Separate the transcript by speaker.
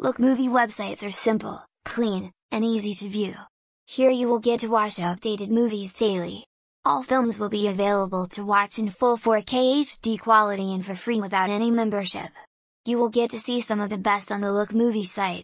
Speaker 1: LookMovie websites are simple, clean, and easy to view. Here you will get to watch updated movies daily. All films will be available to watch in full 4K HD quality and for free without any membership. You will get to see some of the best on the LookMovie site.